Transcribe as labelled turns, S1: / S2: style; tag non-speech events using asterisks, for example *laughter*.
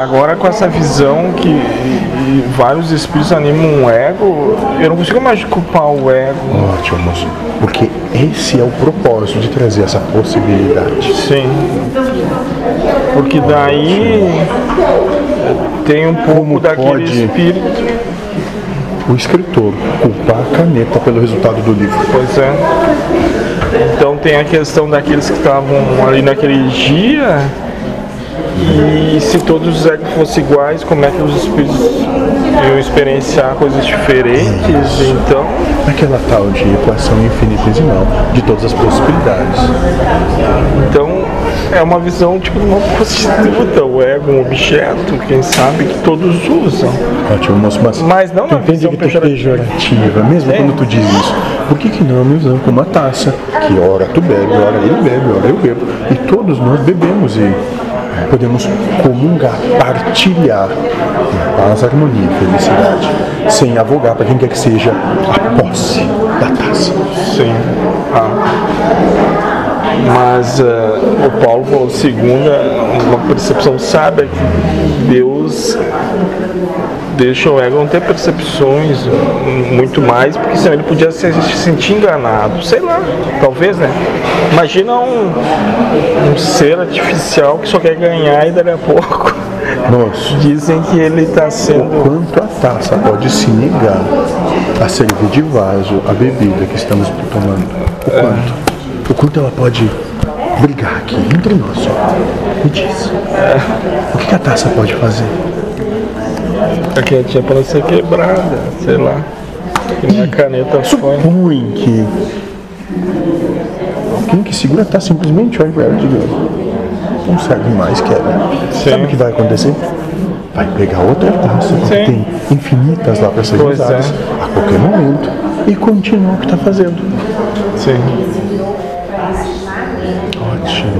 S1: Agora com essa visão que e- e vários espíritos animam o ego, eu não consigo mais culpar o ego.
S2: Ótimo, moço. Porque esse é o propósito de trazer essa possibilidade.
S1: Sim. Porque daí tem um pouco
S2: Como
S1: daquele
S2: pode-
S1: espírito.
S2: O escritor culpar a caneta pelo resultado do livro.
S1: Pois é. Então tem a questão daqueles que estavam ali naquele dia. Se todos os egos fossem iguais, como é que os espíritos iam experienciar coisas diferentes? Então,
S2: Aquela tal de equação infinitesimal de todas as possibilidades.
S1: então é uma visão tipo uma prostituta, o ego, um objeto, quem sabe que todos usam.
S2: Ótimo, moço, mas,
S1: Mas não
S2: tu
S1: na
S2: entende que tu é
S1: pejorativa.
S2: mesmo
S1: É.
S2: quando tu diz isso. Por que, que não me usamos como uma taça? Que ora tu bebe, ora ele bebe, ora eu bebo. E todos nós bebemos e podemos comungar, partilhar em paz, harmonia e felicidade, sem avogar para quem quer que seja a posse da taça.
S1: Sim. Ah. Mas eh, o Paulo falou, segunda, uma percepção sábia que Deus deixa o ego não ter percepções muito mais, porque senão ele podia se se sentir enganado. Sei lá, talvez, né? Imagina um, um ser artificial que só quer ganhar e daqui a pouco *laughs*
S2: Moço,
S1: dizem que ele está sendo.
S2: quanto a taça pode se negar a servir de vaso a bebida que estamos tomando? O quanto? O quanto ela pode brigar aqui entre nós? ó? Me diz. O que a taça pode fazer?
S1: A quentinha para ser quebrada, sei lá. Que nem a caneta foi.
S2: Supõe que alguém que segura a taça simplesmente olha para ela e diga não serve mais, quer.
S1: Sim.
S2: Sabe o que vai acontecer? Vai pegar outra taça, porque
S1: Sim.
S2: tem infinitas lá para serem
S1: Pois é.
S2: usadas a qualquer momento e continua o que está fazendo.
S1: Sim.
S2: Ótimo.